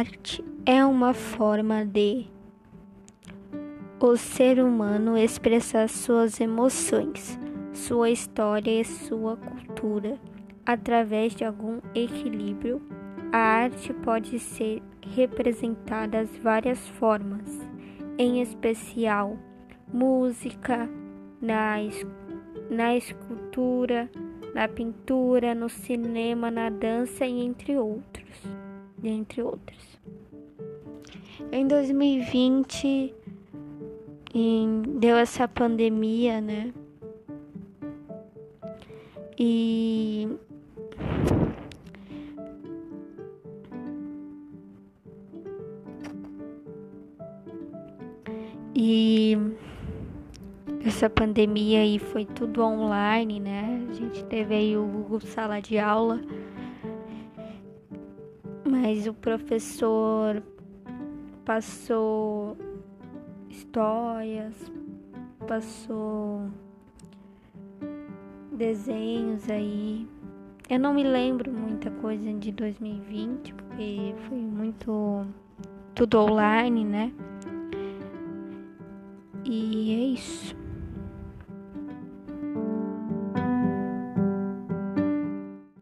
arte é uma forma de o ser humano expressar suas emoções, sua história e sua cultura através de algum equilíbrio. A arte pode ser representada das várias formas, em especial música, na, na escultura, na pintura, no cinema, na dança e entre outros, entre outros. Em 2020 em, deu essa pandemia, né? E E essa pandemia aí foi tudo online, né? A gente teve aí o Google Sala de Aula, mas o professor passou histórias, passou desenhos aí. Eu não me lembro muita coisa de 2020, porque foi muito tudo online, né? E é isso.